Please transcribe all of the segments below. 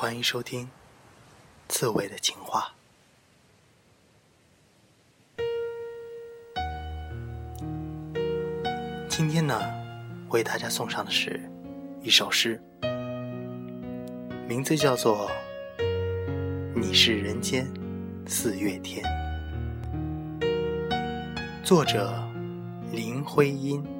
欢迎收听《刺猬的情话》。今天呢，为大家送上的是一首诗，名字叫做《你是人间四月天》，作者林徽因。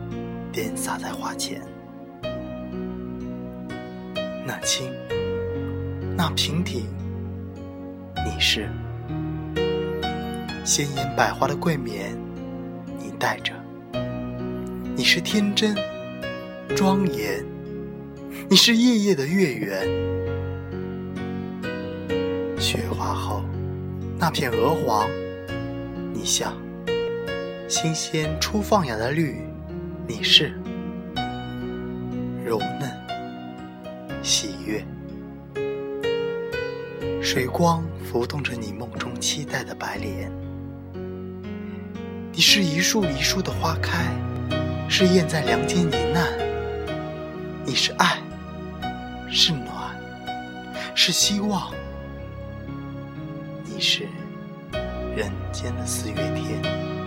点洒在花前，那清，那平顶，你是鲜艳百花的桂冕，你戴着；你是天真庄严，你是夜夜的月圆。雪花后那片鹅黄，你像新鲜初放芽的绿。你是柔嫩喜悦，水光浮动着你梦中期待的白莲。你是一树一树的花开，是燕在梁间呢喃。你是爱，是暖，是希望。你是人间的四月天。